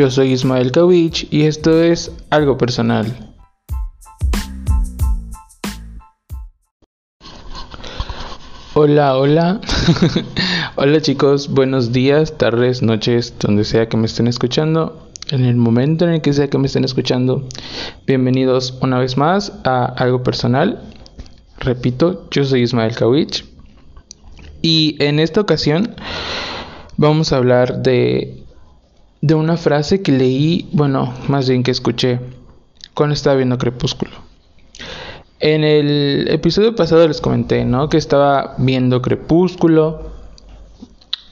Yo soy Ismael Kawich y esto es algo personal. Hola, hola. hola chicos, buenos días, tardes, noches, donde sea que me estén escuchando. En el momento en el que sea que me estén escuchando, bienvenidos una vez más a algo personal. Repito, yo soy Ismael Kawich. Y en esta ocasión vamos a hablar de, de una frase que leí, bueno, más bien que escuché cuando estaba viendo Crepúsculo. En el episodio pasado les comenté, ¿no? Que estaba viendo Crepúsculo.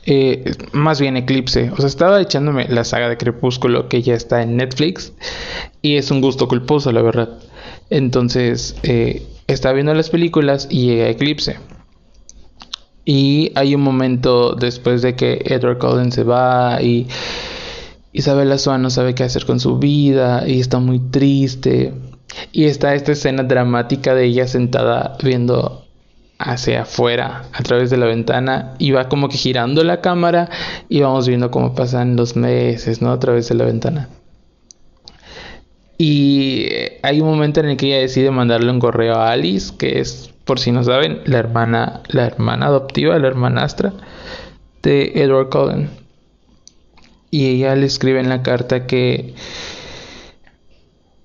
Eh, más bien Eclipse. O sea, estaba echándome la saga de Crepúsculo que ya está en Netflix. Y es un gusto culposo, la verdad. Entonces, eh, estaba viendo las películas y llega Eclipse. Y hay un momento después de que Edward Cullen se va y Isabella Swan no sabe qué hacer con su vida y está muy triste. Y está esta escena dramática de ella sentada viendo hacia afuera a través de la ventana y va como que girando la cámara y vamos viendo cómo pasan los meses, ¿no? A través de la ventana. Y hay un momento en el que ella decide mandarle un correo a Alice, que es por si no saben, la hermana, la hermana adoptiva, la hermanastra de Edward Cullen. Y ella le escribe en la carta que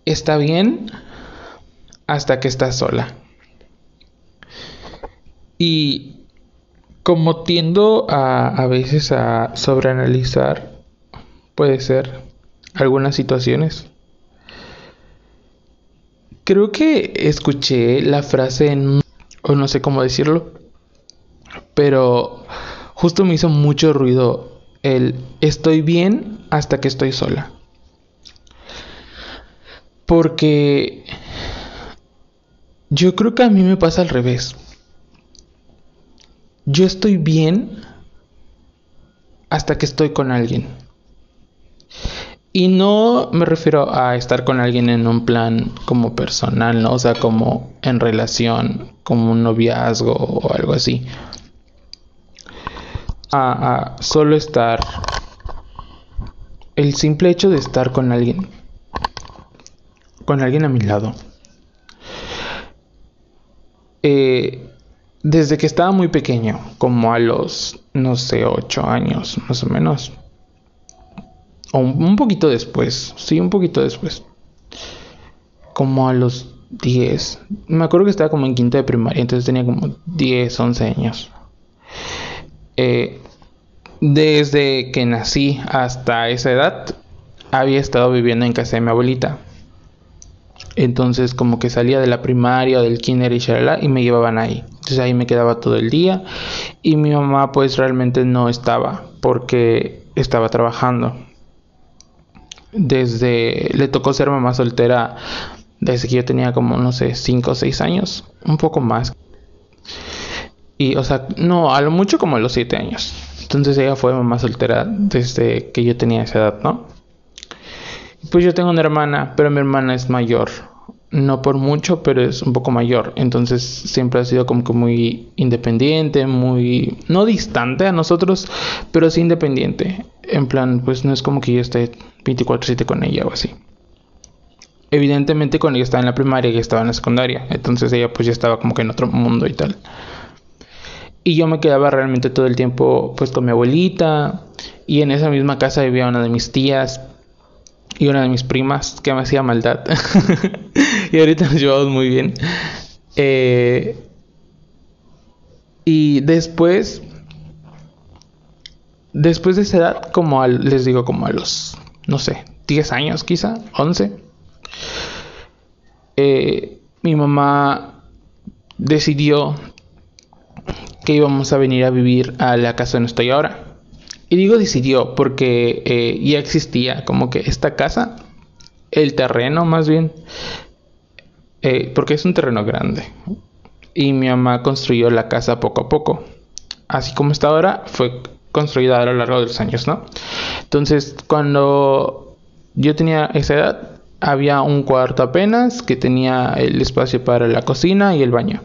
está bien hasta que está sola. Y como tiendo a, a veces a sobreanalizar, puede ser algunas situaciones. Creo que escuché la frase en o no sé cómo decirlo, pero justo me hizo mucho ruido el estoy bien hasta que estoy sola. Porque yo creo que a mí me pasa al revés. Yo estoy bien hasta que estoy con alguien. Y no me refiero a estar con alguien en un plan como personal, ¿no? O sea, como en relación, como un noviazgo o algo así. A, solo estar. El simple hecho de estar con alguien. Con alguien a mi lado. Eh, desde que estaba muy pequeño, como a los, no sé, ocho años más o menos o un, poquito después, sí, un poquito después. Como a los 10. Me acuerdo que estaba como en quinta de primaria, entonces tenía como 10, 11 años. Eh, desde que nací hasta esa edad, había estado viviendo en casa de mi abuelita. Entonces como que salía de la primaria o del kinder y shalala y me llevaban ahí. Entonces ahí me quedaba todo el día y mi mamá pues realmente no estaba porque estaba trabajando desde le tocó ser mamá soltera desde que yo tenía como no sé 5 o 6 años, un poco más. Y o sea, no, a lo mucho como a los 7 años. Entonces ella fue mamá soltera desde que yo tenía esa edad, ¿no? Pues yo tengo una hermana, pero mi hermana es mayor. No por mucho, pero es un poco mayor. Entonces siempre ha sido como que muy independiente, muy... No distante a nosotros, pero sí independiente. En plan, pues no es como que yo esté 24/7 con ella o así. Evidentemente cuando ella estaba en la primaria y estaba en la secundaria, entonces ella pues ya estaba como que en otro mundo y tal. Y yo me quedaba realmente todo el tiempo pues con mi abuelita y en esa misma casa vivía una de mis tías y una de mis primas que me hacía maldad. y ahorita nos llevamos muy bien. Eh, y después, después de esa edad, como les digo, como a los no sé, 10 años quizá, 11, eh, mi mamá decidió que íbamos a venir a vivir a la casa donde estoy ahora. Y digo decidió porque eh, ya existía como que esta casa, el terreno más bien, eh, porque es un terreno grande. Y mi mamá construyó la casa poco a poco. Así como está ahora, fue construida a lo largo de los años, ¿no? Entonces, cuando yo tenía esa edad, había un cuarto apenas que tenía el espacio para la cocina y el baño.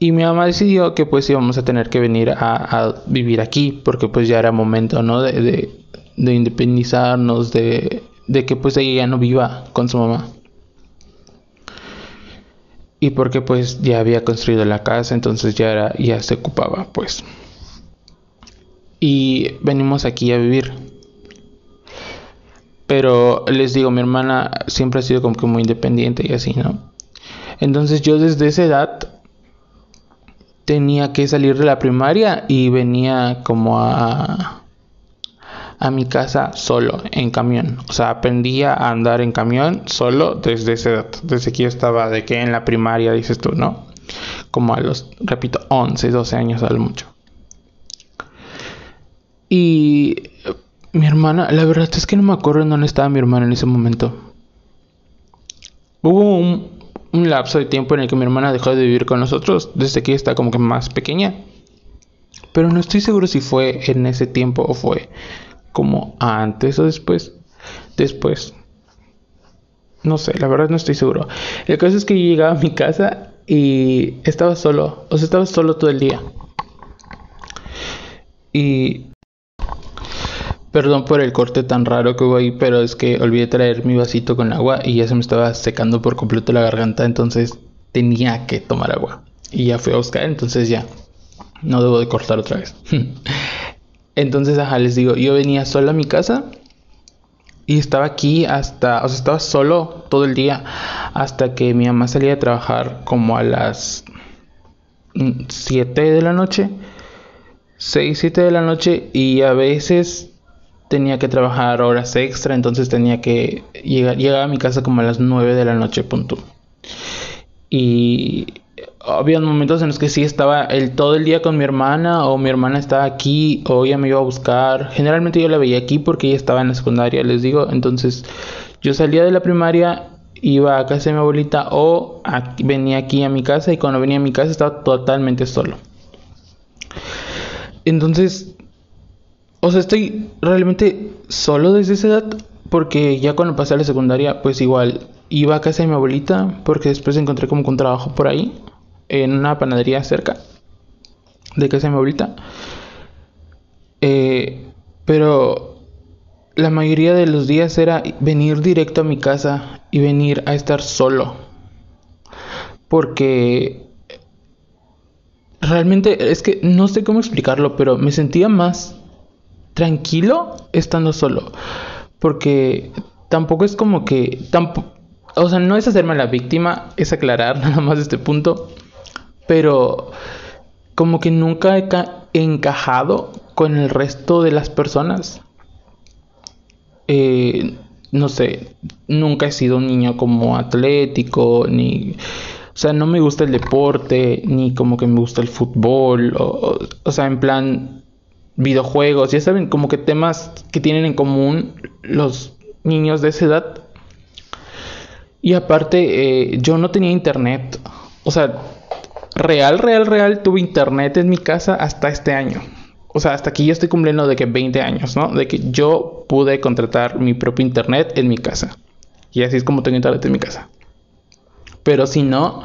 Y mi mamá decidió que pues íbamos a tener que venir a, vivir aquí porque pues ya era momento, ¿no? De, de independizarnos, de, de que pues ella ya no viva con su mamá. Y porque pues ya había construido la casa, entonces ya era, ya se ocupaba, pues. Y venimos aquí a vivir. Pero les digo, mi hermana siempre ha sido como que muy independiente y así, ¿no? Entonces yo desde esa edad tenía que salir de la primaria y venía como a a mi casa solo en camión. O sea, aprendí a andar en camión solo desde esa edad, desde que yo estaba de que en la primaria dices tú, ¿no? Como a los, repito, 11, 12 años al mucho. Y mi hermana, la verdad es que no me acuerdo en dónde estaba mi hermana en ese momento. Hubo lapso de tiempo en el que mi hermana dejó de vivir con nosotros, desde que está como que más pequeña. Pero no estoy seguro si fue en ese tiempo o fue como antes o después. Después. No sé, la verdad no estoy seguro. El caso es que yo llegaba a mi casa y estaba solo. O sea, estaba solo todo el día. Y Perdón por el corte tan raro que hubo ahí, pero es que olvidé traer mi vasito con agua y ya se me estaba secando por completo la garganta, entonces tenía que tomar agua. Y ya fui a buscar, entonces ya no debo de cortar otra vez. entonces, ajá, les digo, yo venía solo a mi casa y estaba aquí hasta, o sea, estaba solo todo el día hasta que mi mamá salía a trabajar como a las 7 de la noche. 6, 7 de la noche y a veces tenía que trabajar horas extra, entonces tenía que llegar, llegar a mi casa como a las 9 de la noche, punto. Y había momentos en los que sí estaba el todo el día con mi hermana o mi hermana estaba aquí o ella me iba a buscar. Generalmente yo la veía aquí porque ella estaba en la secundaria, les digo. Entonces yo salía de la primaria, iba a casa de mi abuelita o venía aquí a mi casa y cuando venía a mi casa estaba totalmente solo. Entonces o sea, estoy realmente solo desde esa edad. Porque ya cuando pasé a la secundaria, pues igual iba a casa de mi abuelita. Porque después encontré como un trabajo por ahí. En una panadería cerca de casa de mi abuelita. Eh, pero la mayoría de los días era venir directo a mi casa y venir a estar solo. Porque realmente es que no sé cómo explicarlo, pero me sentía más tranquilo estando solo. Porque tampoco es como que... O sea, no es hacerme la víctima, es aclarar nada más este punto. Pero como que nunca he encajado con el resto de las personas. Eh, no sé, nunca he sido un niño como atlético, ni... O sea, no me gusta el deporte, ni como que me gusta el fútbol. O, o sea, en plan, videojuegos, ya saben, como que temas que tienen en común los niños de esa edad. Y aparte, eh, yo no tenía internet. O sea, real, real, real, tuve internet en mi casa hasta este año. O sea, hasta aquí yo estoy cumpliendo de que 20 años, ¿no? De que yo pude contratar mi propio internet en mi casa. Y así es como tengo internet en mi casa. Pero si no,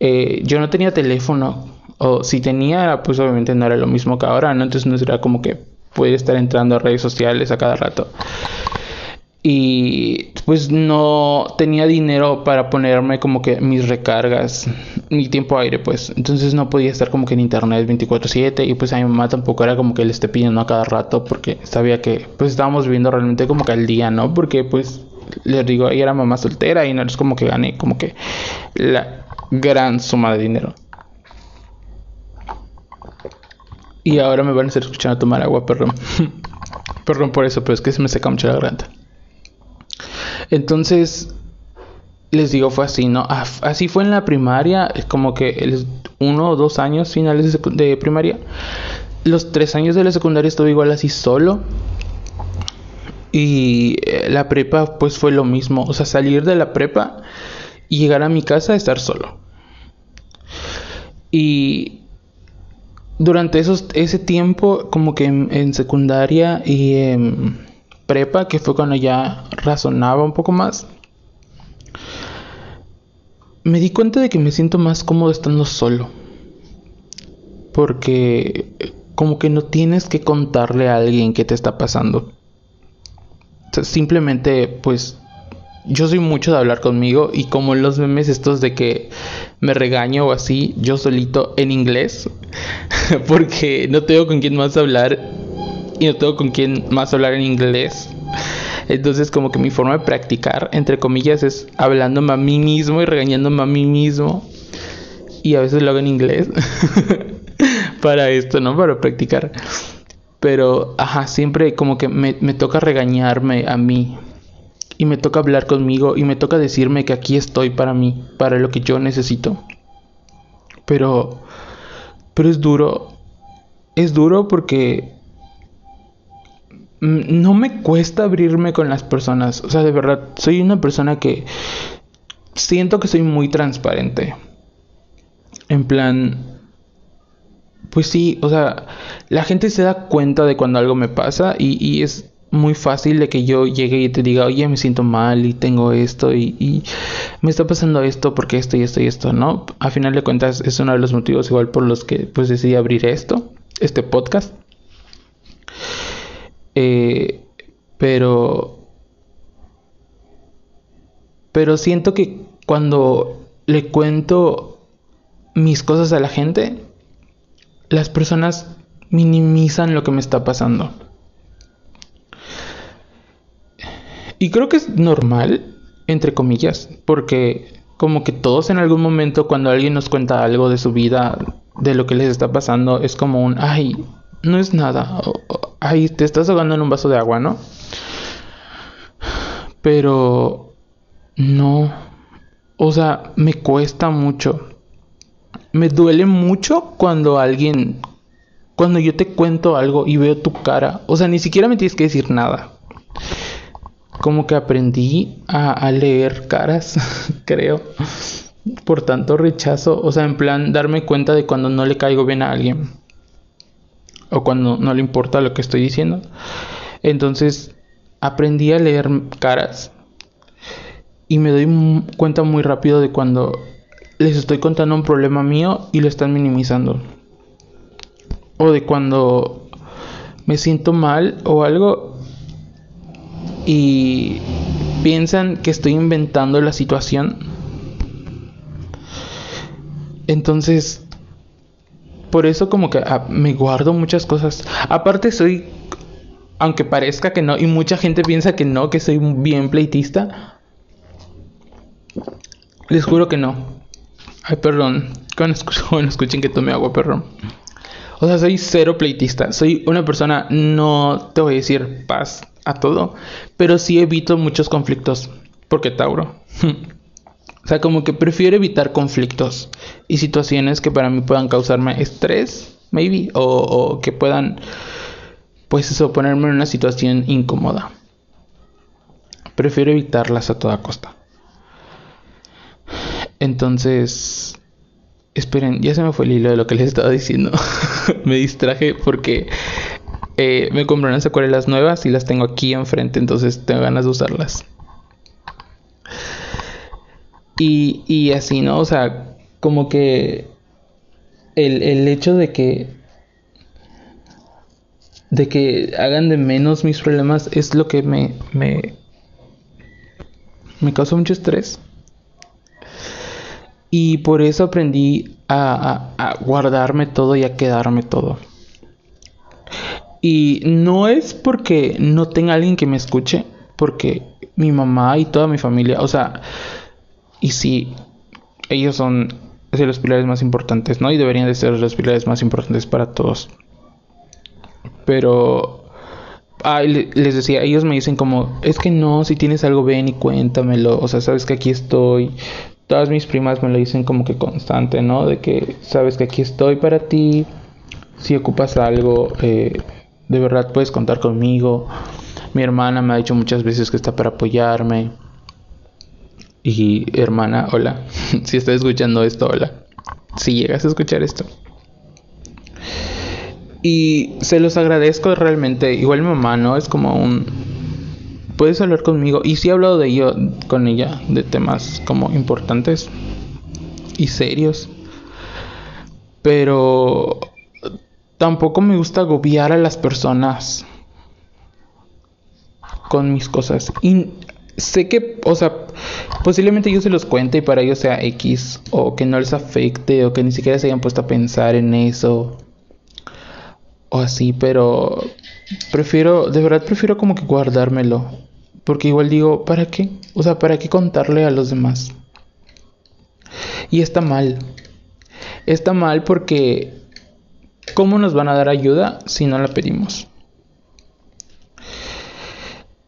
eh, yo no tenía teléfono o si tenía, pues obviamente no era lo mismo que ahora, ¿no? Entonces no era como que puede estar entrando a redes sociales a cada rato. Y pues no tenía dinero para ponerme como que mis recargas, mi tiempo aire, pues. Entonces no podía estar como que en internet 24/7 y pues a mi mamá tampoco era como que le esté pidiendo a cada rato porque sabía que pues estábamos viviendo realmente como que al día, ¿no? Porque pues les digo, ella era mamá soltera y no es como que gané como que la gran suma de dinero. Y ahora me van a estar escuchando tomar agua, perdón. perdón por eso, pero es que se me seca mucho la garganta. Entonces, les digo, fue así, ¿no? Así fue en la primaria, como que uno o dos años finales de, primaria. Los tres años de la secundaria estuve igual así solo. Y eh, la prepa, pues fue lo mismo. O sea, salir de la prepa y llegar a mi casa estar solo. Y durante esos, ese tiempo, como que en, secundaria y en prepa, que fue cuando ya razonaba un poco más, me di cuenta de que me siento más cómodo estando solo. Porque como que no tienes que contarle a alguien qué te está pasando. simplemente pues yo soy mucho de hablar conmigo y como los memes estos de que me regaño o así, yo solito en inglés, porque no tengo con quién más hablar y no tengo con quién más hablar en inglés. Entonces como que mi forma de practicar, entre comillas, es hablándome a mí mismo y regañándome a mí mismo. Y a veces lo hago en inglés. para esto, ¿no? Para practicar. Pero, ajá, siempre como que me, me toca regañarme a mí y me toca hablar conmigo y me toca decirme que aquí estoy para mí, para lo que yo necesito. Pero, pero es duro, es duro porque no me cuesta abrirme con las personas. O sea, de verdad, soy una persona que siento que soy muy transparente. En plan, pues sí, o sea, la gente se da cuenta de cuando algo me pasa y, y es muy fácil de que yo llegue y te diga, oye, me siento mal y tengo esto y, me está pasando esto porque esto y esto y esto, ¿no? A final de cuentas es uno de los motivos igual por los que pues decidí abrir esto, este podcast. Eh, pero... Pero siento que cuando le cuento mis cosas a la gente, las personas minimizan lo que me está pasando. Y creo que es normal, entre comillas, porque como que todos en algún momento cuando alguien nos cuenta algo de su vida, de lo que les está pasando, es como un, ay, no es nada, ay, te estás ahogando en un vaso de agua, ¿no? Pero no, o sea, me cuesta mucho. Me duele mucho cuando alguien, cuando yo te cuento algo y veo tu cara, o sea, ni siquiera me tienes que decir nada como que aprendí a, leer caras, creo, por tanto rechazo, o sea, en plan darme cuenta de cuando no le caigo bien a alguien o cuando no le importa lo que estoy diciendo. Entonces, aprendí a leer caras y me doy cuenta muy rápido de cuando les estoy contando un problema mío y lo están minimizando. O de cuando me siento mal o algo y piensan que estoy inventando la situación. Entonces, por eso como que ah, me guardo muchas cosas. Aparte soy, aunque parezca que no, y mucha gente piensa que no, que soy bien pleitista. Les juro que no. Ay, perdón. Cuando escuchen, escuchen que tome agua, perdón. O sea, soy cero pleitista. Soy una persona, no te voy a decir paz a todo, pero sí evito muchos conflictos, porque Tauro. o sea, como que prefiero evitar conflictos y situaciones que para mí puedan causarme estrés, maybe, o, o que puedan, pues eso, ponerme en una situación incómoda. Prefiero evitarlas a toda costa. Entonces, esperen, ya se me fue el hilo de lo que les estaba diciendo. me distraje porque eh, me compré unas acuarelas nuevas y las tengo aquí enfrente, entonces tengo ganas de usarlas. Y, y así, ¿no? O sea, como que el, el hecho de que de que hagan de menos mis problemas es lo que me me me causa mucho estrés y por eso aprendí a, guardarme todo y a quedarme todo. Y no es porque no tenga alguien que me escuche, porque mi mamá y toda mi familia, o sea, y sí, ellos son de los pilares más importantes, ¿no? Y deberían de ser los pilares más importantes para todos. Pero les decía, ellos me dicen como, es que no, si tienes algo ven y cuéntamelo, o sea, sabes que aquí estoy, todas mis primas me lo dicen como que constante, ¿no? De que sabes que aquí estoy para ti, si ocupas algo, eh, de verdad puedes contar conmigo. Mi hermana me ha dicho muchas veces que está para apoyarme. Y hermana, hola, si estás escuchando esto, hola. Si llegas a escuchar esto. Y se los agradezco realmente. Igual mi mamá, ¿no? Es como un puedes hablar conmigo. Y sí he hablado de ello con ella, de temas como importantes y serios. Pero tampoco me gusta agobiar a las personas. con mis cosas. Y sé que, o sea, posiblemente yo se los cuente y para ellos sea X, o que no les afecte, o que ni siquiera se hayan puesto a pensar en eso, o así, pero prefiero, de verdad prefiero como que guardármelo, porque igual digo, ¿para qué? O sea, ¿para qué contarle a los demás? Y está mal. Está mal porque ¿cómo nos van a dar ayuda si no la pedimos?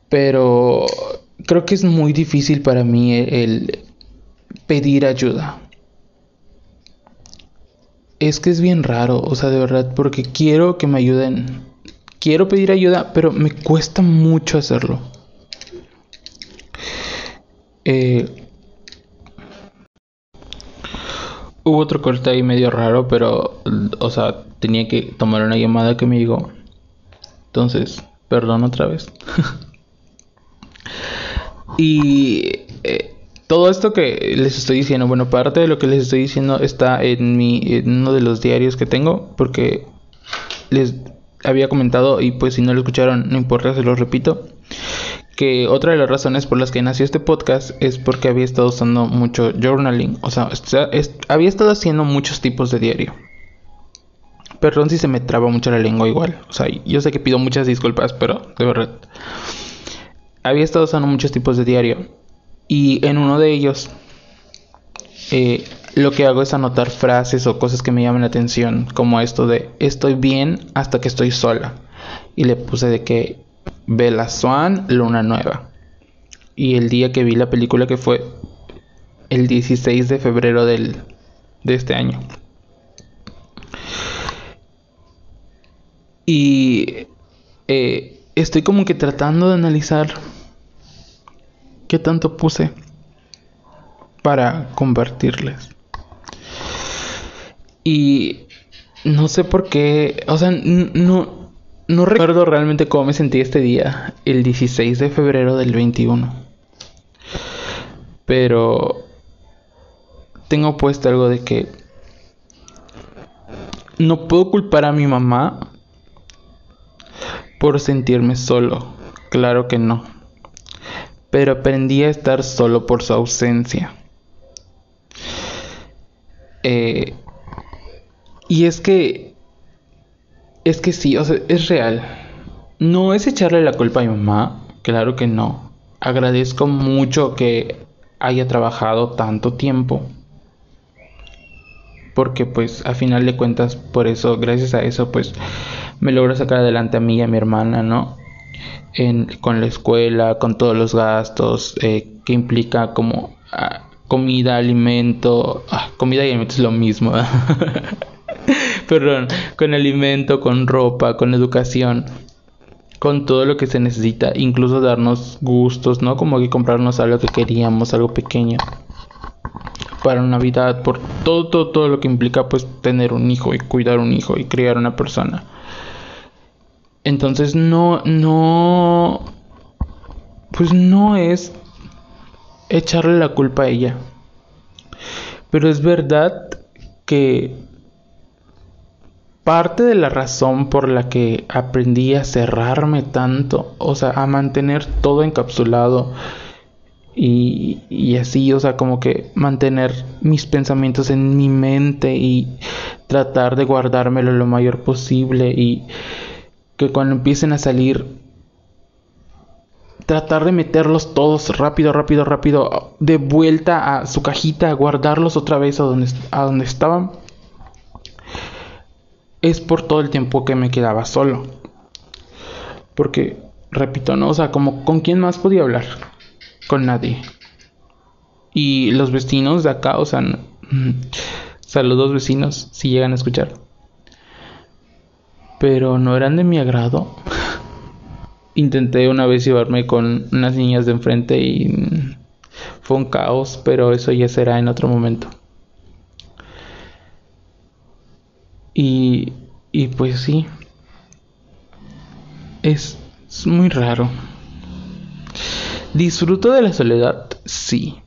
Pero creo que es muy difícil para mí el, pedir ayuda. Es que es bien raro, o sea, de verdad, porque quiero que me ayuden. Quiero pedir ayuda, pero me cuesta mucho hacerlo. Eh, hubo otro corte ahí medio raro, pero, o sea, tenía que tomar una llamada que me llegó. Entonces, perdón otra vez. Y eh, todo esto que les estoy diciendo, bueno, parte de lo que les estoy diciendo está en, mi, en uno de los diarios que tengo, porque les había comentado, y pues si no lo escucharon, no importa, se lo repito, que otra de las razones por las que nació este podcast es porque había estado usando mucho journaling, o sea, había estado haciendo muchos tipos de diario. Perdón si se me traba mucho la lengua igual, o sea, yo sé que pido muchas disculpas, pero de verdad había estado usando muchos tipos de diario y en uno de ellos eh, lo que hago es anotar frases o cosas que me llaman la atención, como esto de estoy bien hasta que estoy sola. Y le puse de que Bella Swan, Luna Nueva. Y el día que vi la película que fue el 16 de febrero del, de este año. Y eh, estoy como que tratando de analizar qué tanto puse para convertirles. Y no sé por qué, o sea, no, no recuerdo realmente cómo me sentí este día, el 16 de febrero del 21. Pero tengo puesto algo de que no puedo culpar a mi mamá por sentirme solo. Claro que no. Pero aprendí a estar solo por su ausencia. Eh, y es que... Es que sí, o sea, es real. No es echarle la culpa a mi mamá. Claro que no. Agradezco mucho que haya trabajado tanto tiempo. Porque pues a final de cuentas, por eso, gracias a eso, pues me logró sacar adelante a mí y a mi hermana, ¿no? con la escuela, con todos los gastos eh, que implica como ah, comida, alimento, ah, comida y alimento es lo mismo, perdón, con alimento, con ropa, con educación, con todo lo que se necesita, incluso darnos gustos, ¿no? Como que comprarnos algo que queríamos, algo pequeño para Navidad, por todo, todo, todo lo que implica pues tener un hijo y cuidar un hijo y criar una persona. Entonces no, no, pues no es echarle la culpa a ella. Pero es verdad que parte de la razón por la que aprendí a cerrarme tanto, o sea, a mantener todo encapsulado y, y, así, o sea, como que mantener mis pensamientos en mi mente y tratar de guardármelo lo mayor posible y que cuando empiecen a salir tratar de meterlos todos rápido, rápido, rápido de vuelta a su cajita, guardarlos otra vez a donde, a donde estaban. Es por todo el tiempo que me quedaba solo. Porque, repito, ¿no? O sea, como con quién más podía hablar. Con nadie. Y los vecinos de acá, o sea, saludos vecinos si llegan a escuchar pero no eran de mi agrado. Intenté una vez llevarme con unas niñas de enfrente y fue un caos, pero eso ya será en otro momento. Y, y pues sí, es, es muy raro. Disfruto de la soledad, sí.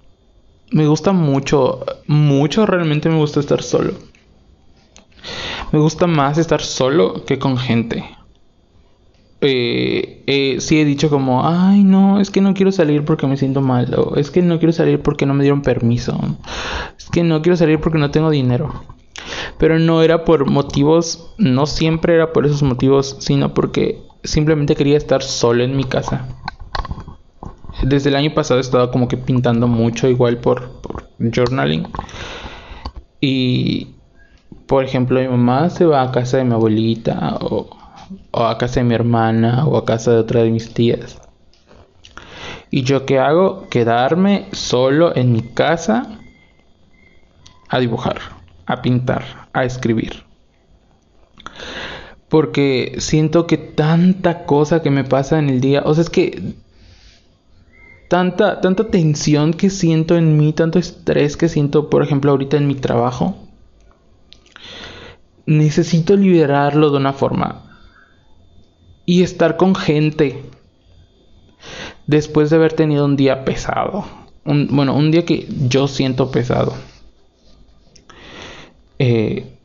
Me gusta mucho, mucho realmente me gusta estar solo. Me gusta más estar solo que con gente. eh, eh, sí he dicho como, ay no, es que no quiero salir porque me siento mal, es que no quiero salir porque no me dieron permiso, es que no quiero salir porque no tengo dinero. Pero no era por motivos, no siempre era por esos motivos, sino porque simplemente quería estar solo en mi casa. Desde el año pasado he estado como que pintando mucho, igual por, por journaling. Y, por ejemplo, mi mamá se va a casa de mi abuelita o a casa de mi hermana o a casa de otra de mis tías. ¿Y yo qué hago? Quedarme solo en mi casa a dibujar, a pintar, a escribir. Porque siento que tanta cosa que me pasa en el día, o sea, es que tanta tanta tensión que siento en mí, tanto estrés que siento, por ejemplo, ahorita en mi trabajo, necesito liberarlo de una forma y estar con gente después de haber tenido un día pesado. bueno, un día que yo siento pesado. Eh,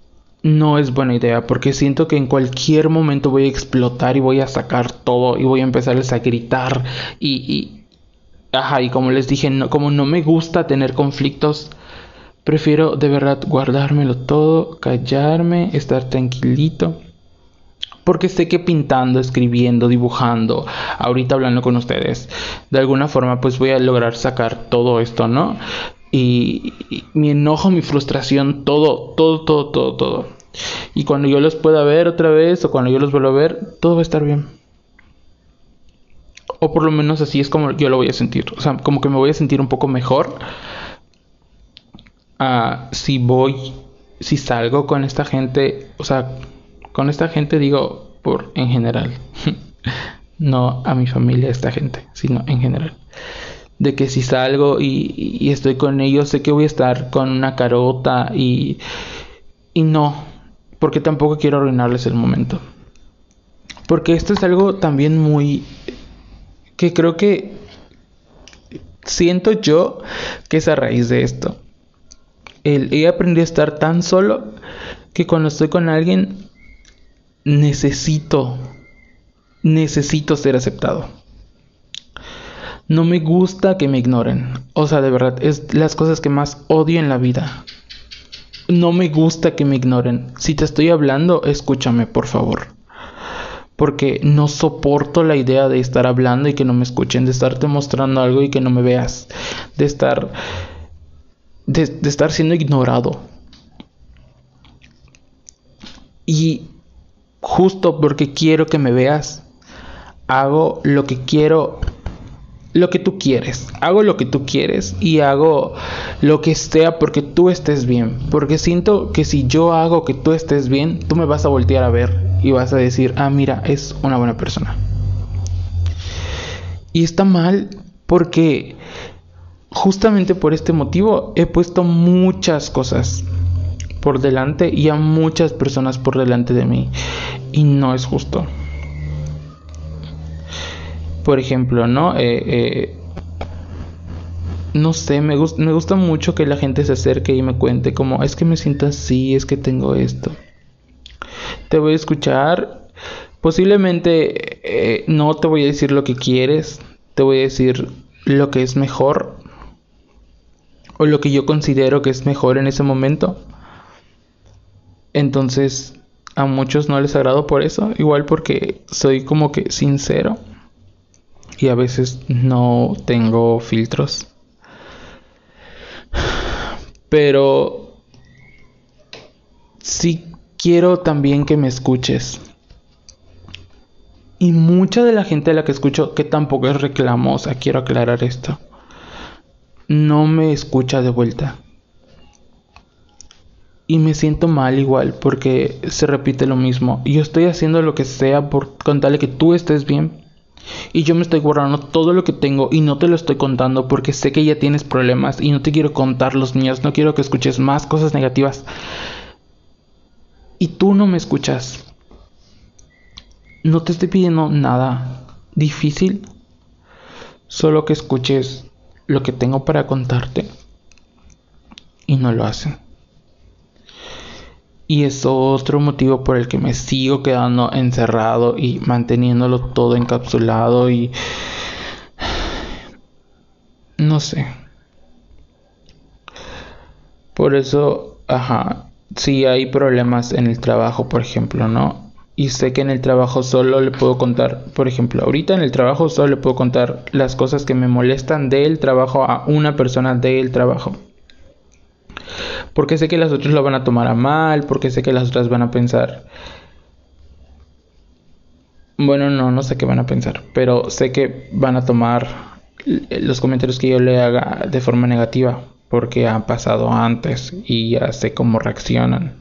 no es buena idea porque siento que en cualquier momento voy a explotar y voy a sacar todo y voy a empezarles a gritar y, ajá y como les dije como no me gusta tener conflictos prefiero de verdad guardármelo todo callarme estar tranquilito porque sé que pintando, escribiendo, dibujando, ahorita hablando con ustedes, de alguna forma pues voy a lograr sacar todo esto, ¿no? Y, mi enojo, mi frustración, todo, todo, todo, todo, todo. Y cuando yo los pueda ver otra vez o cuando yo los vuelva a ver, todo va a estar bien. O por lo menos así es como yo lo voy a sentir. O sea, como que me voy a sentir un poco mejor. Uh, si voy, si salgo con esta gente, o sea, con esta gente digo por en general. no a mi familia, esta gente, sino en general. De que si salgo y, y, estoy con ellos, sé que voy a estar con una carota y, y no, porque tampoco quiero arruinarles el momento. Porque esto es algo también muy... que creo que siento yo que es a raíz de esto. El, he aprendido a estar tan solo que cuando estoy con alguien necesito, necesito ser aceptado. No me gusta que me ignoren. O sea, de verdad, es las cosas que más odio en la vida. No me gusta que me ignoren. Si te estoy hablando, escúchame, por favor. Porque no soporto la idea de estar hablando y que no me escuchen, de estarte mostrando algo y que no me veas, de estar de, estar siendo ignorado. Y justo porque quiero que me veas, hago lo que quiero, lo que tú quieres. Hago lo que tú quieres y hago lo que sea porque tú estés bien. Porque siento que si yo hago que tú estés bien, tú me vas a voltear a ver y vas a decir, ah, mira, es una buena persona. Y está mal porque justamente por este motivo he puesto muchas cosas por delante y a muchas personas por delante de mí. Y no es justo. Por ejemplo, ¿no? Eh, eh, no sé, me, gusta mucho que la gente se acerque y me cuente como, es que me siento así, es que tengo esto. Te voy a escuchar. Posiblemente eh, no te voy a decir lo que quieres, te voy a decir lo que es mejor o lo que yo considero que es mejor en ese momento. Entonces, a muchos no les agrado por eso, igual porque soy como que sincero y a veces no tengo filtros. Pero sí quiero también que me escuches. Y mucha de la gente a la que escucho, que tampoco es reclamosa, quiero aclarar esto, no me escucha de vuelta y me siento mal igual porque se repite lo mismo. Yo estoy haciendo lo que sea por contarle que tú estés bien. Y yo me estoy guardando todo lo que tengo y no te lo estoy contando porque sé que ya tienes problemas y no te quiero contar los míos, no quiero que escuches más cosas negativas. Y tú no me escuchas. No te estoy pidiendo nada difícil, solo que escuches lo que tengo para contarte. Y no lo hacen. Y es otro motivo por el que me sigo quedando encerrado y manteniéndolo todo encapsulado y... No sé. Por eso, ajá, si hay problemas en el trabajo, por ejemplo, ¿no? Y sé que en el trabajo solo le puedo contar, por ejemplo, ahorita en el trabajo solo le puedo contar las cosas que me molestan del trabajo a una persona del trabajo porque sé que las otras lo van a tomar a mal, porque sé que las otras van a pensar... Bueno, no, no sé qué van a pensar, pero sé que van a tomar los comentarios que yo le haga de forma negativa, porque han pasado antes y ya sé cómo reaccionan.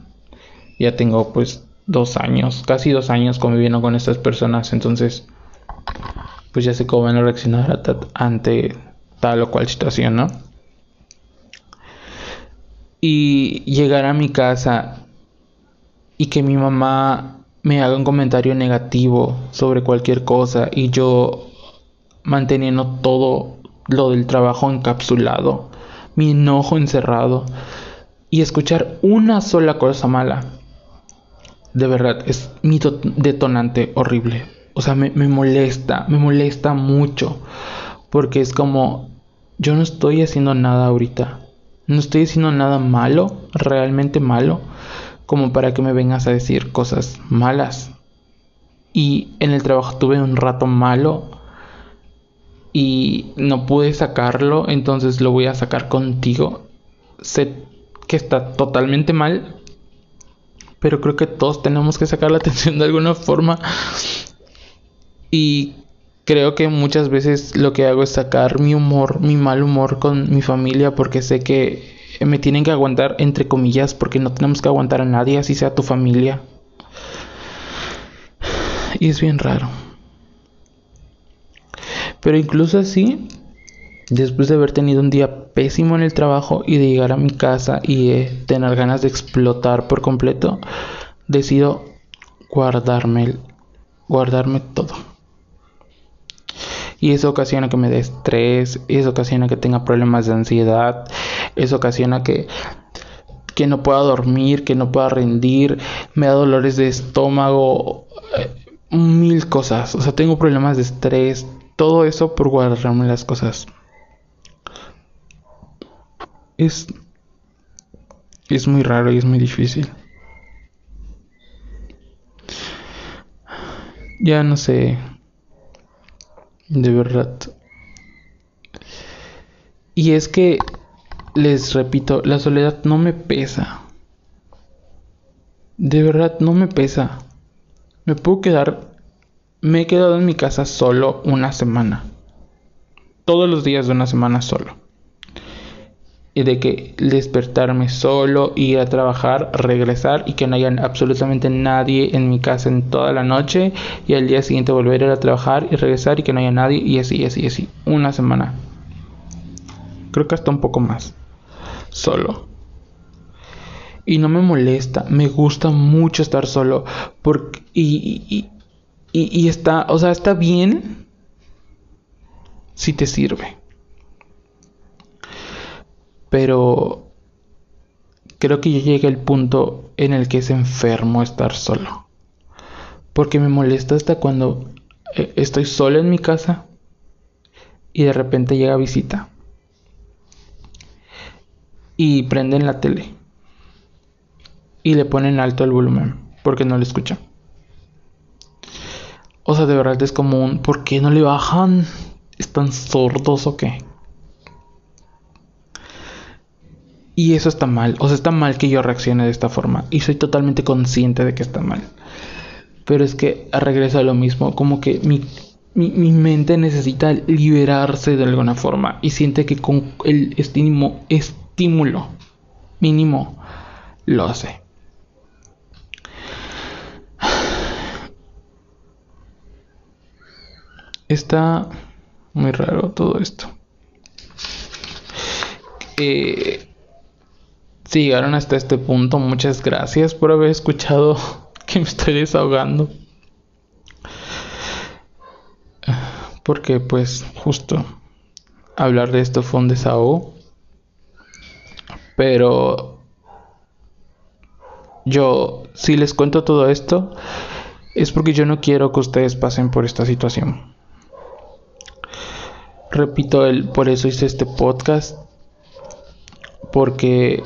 Ya tengo pues dos años, casi dos años conviviendo con estas personas, entonces pues ya sé cómo van a reaccionar ante tal o cual situación, ¿no? y llegar a mi casa y que mi mamá me haga un comentario negativo sobre cualquier cosa y yo manteniendo todo lo del trabajo encapsulado, mi enojo encerrado y escuchar una sola cosa mala. De verdad, es mi detonante horrible. O sea, me, me molesta, me molesta mucho. Porque es como, yo no estoy haciendo nada ahorita. No estoy diciendo nada malo, realmente malo, como para que me vengas a decir cosas malas. Y en el trabajo tuve un rato malo y no pude sacarlo, entonces lo voy a sacar contigo. Sé que está totalmente mal, pero creo que todos tenemos que sacar la atención de alguna forma. Y creo que muchas veces lo que hago es sacar mi humor, mi mal humor con mi familia porque sé que me tienen que aguantar entre comillas porque no tenemos que aguantar a nadie, así sea tu familia. Y es bien raro. Pero incluso así, después de haber tenido un día pésimo en el trabajo y de llegar a mi casa y tener ganas de explotar por completo, decido guardarme guardarme todo. Y eso ocasiona que me dé estrés, eso ocasiona que tenga problemas de ansiedad, eso ocasiona que, que no pueda dormir, que no pueda rendir, me da dolores de estómago, eh, mil cosas. O sea, tengo problemas de estrés, todo eso por guardarme las cosas. Es, es muy raro y es muy difícil. Ya no sé de verdad. Y es que, les repito, la soledad no me pesa. De verdad no me pesa. Me puedo quedar... Me he quedado en mi casa solo una semana. Todos los días de una semana solo de que despertarme solo, ir a trabajar, regresar y que no haya absolutamente nadie en mi casa en toda la noche y al día siguiente volver a ir a trabajar y regresar y que no haya nadie y así, así, así, una semana. Creo que hasta un poco más. Solo. Y no me molesta, me gusta mucho estar solo porque y, y, y, y está, o sea, está bien si te sirve pero creo que yo llegué al punto en el que es enfermo estar solo. Porque me molesta hasta cuando eh, estoy solo en mi casa y de repente llega visita. Y prenden la tele. Y le ponen alto el volumen porque no le escuchan. O sea, de verdad es como un ¿por qué no le bajan? ¿Están sordos o qué? Y eso está mal. O sea, está mal que yo reaccione de esta forma. Y soy totalmente consciente de que está mal. Pero es que regresa a lo mismo. Como que mi, mi, mente necesita liberarse de alguna forma. Y siente que con el estímulo, estímulo mínimo lo hace. Está muy raro todo esto. Eh, si llegaron hasta este punto, muchas gracias por haber escuchado que me estoy desahogando. Porque pues justo hablar de esto fue un desahogo. Pero yo, si les cuento todo esto, es porque yo no quiero que ustedes pasen por esta situación. Repito, el, por eso hice este podcast, porque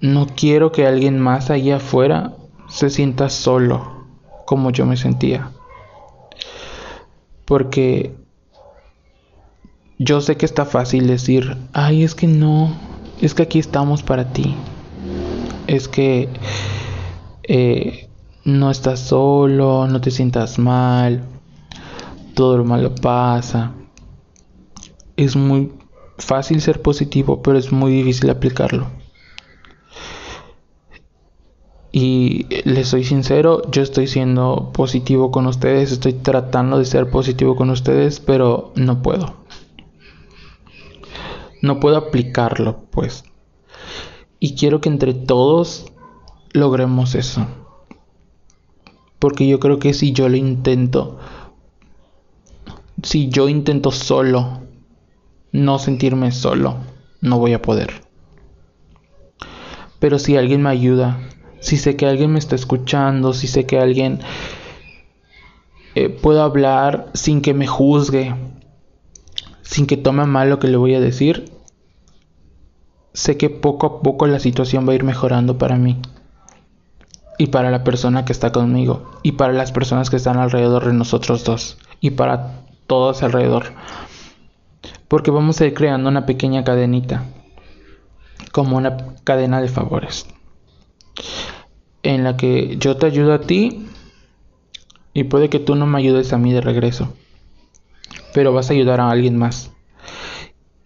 no quiero que alguien más allá afuera se sienta solo como yo me sentía. Porque yo sé que está fácil decir, ay, es que no, es que aquí estamos para ti. Es que eh, no estás solo, no te sientas mal, todo lo malo pasa. Es muy fácil ser positivo, pero es muy difícil aplicarlo. Y les soy sincero, yo estoy siendo positivo con ustedes, estoy tratando de ser positivo con ustedes, pero no puedo. No puedo aplicarlo, pues. Y quiero que entre todos logremos eso. Porque yo creo que si yo lo intento, si yo intento solo, no sentirme solo, no voy a poder. Pero si alguien me ayuda, si sé que alguien me está escuchando, si sé que alguien eh, puedo hablar sin que me juzgue, sin que tome mal lo que le voy a decir, sé que poco a poco la situación va a ir mejorando para mí y para la persona que está conmigo y para las personas que están alrededor de nosotros dos y para todos alrededor. Porque vamos a ir creando una pequeña cadenita, como una cadena de favores, en la que yo te ayudo a ti y puede que tú no me ayudes a mí de regreso, pero vas a ayudar a alguien más.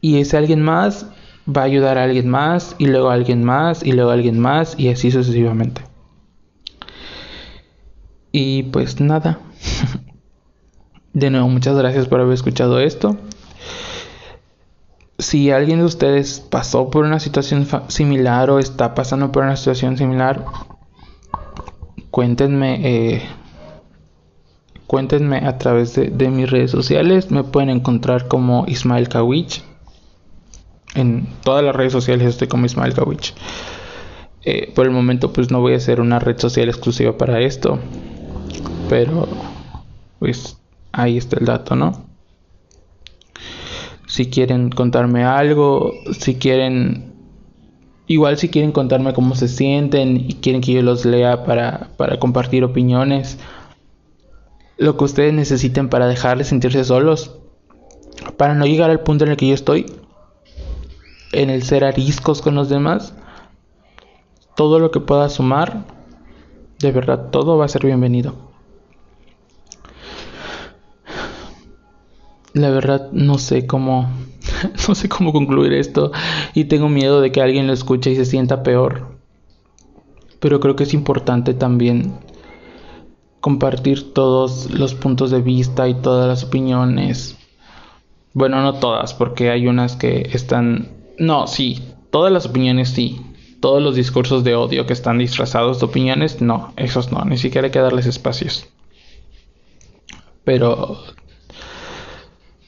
Y ese alguien más va a ayudar a alguien más y luego a alguien más y luego a alguien más y así sucesivamente. Y pues nada. De nuevo, muchas gracias por haber escuchado esto. Si alguien de ustedes pasó por una situación similar o está pasando por una situación similar, cuéntenme, eh, cuéntenme a través de, mis redes sociales. Me pueden encontrar como Ismael Kawich. En todas las redes sociales estoy como Ismael Kawich. Eh, por el momento pues no voy a hacer una red social exclusiva para esto. Pero, pues ahí está el dato, ¿no? Si quieren contarme algo, si quieren, igual si quieren contarme cómo se sienten y quieren que yo los lea para, para compartir opiniones, lo que ustedes necesiten para dejar de sentirse solos, para no llegar al punto en el que yo estoy, en el ser ariscos con los demás, todo lo que pueda sumar, de verdad, todo va a ser bienvenido. La verdad no sé cómo no sé cómo concluir esto y tengo miedo de que alguien lo escuche y se sienta peor. Pero creo que es importante también compartir todos los puntos de vista y todas las opiniones. Bueno, no todas, porque hay unas que están no, sí, todas las opiniones sí. Todos los discursos de odio que están disfrazados de opiniones, no, esos no, ni siquiera hay que darles espacios. Pero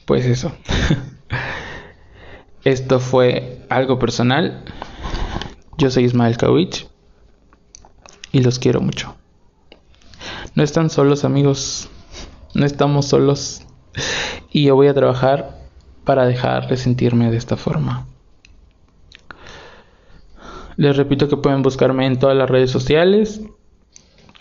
pues eso. Esto fue algo personal. Yo soy Ismael Kawich y los quiero mucho. No están solos amigos, no estamos solos y yo voy a trabajar para dejar de sentirme de esta forma. Les repito que pueden buscarme en todas las redes sociales.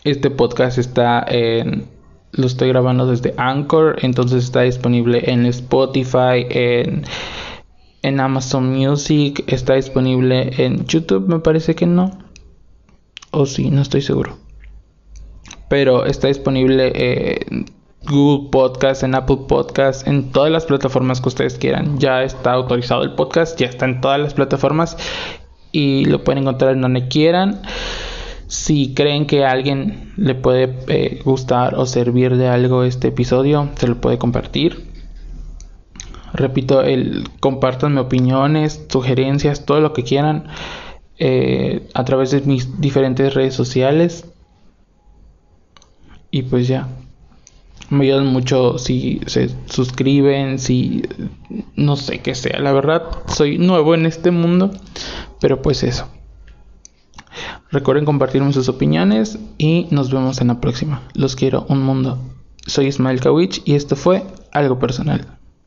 Este podcast está en lo estoy grabando desde Anchor, entonces está disponible en Spotify, en, Amazon Music, está disponible en YouTube, me parece que no. O sí, no estoy seguro. Pero está disponible en Google Podcast, en Apple Podcast, en todas las plataformas que ustedes quieran. Ya está autorizado el podcast, ya está en todas las plataformas y lo pueden encontrar en donde quieran. Si creen que a alguien le puede eh, gustar o servir de algo este episodio, se lo puede compartir. Repito, el, compartanme opiniones, sugerencias, todo lo que quieran eh, a través de mis diferentes redes sociales. Y pues ya. Me ayudan mucho si se suscriben, si no sé qué sea. La verdad, soy nuevo en este mundo. Pero pues eso. Recuerden compartirme sus opiniones y nos vemos en la próxima. Los quiero un mundo. Soy Ismael Kawich y esto fue algo personal.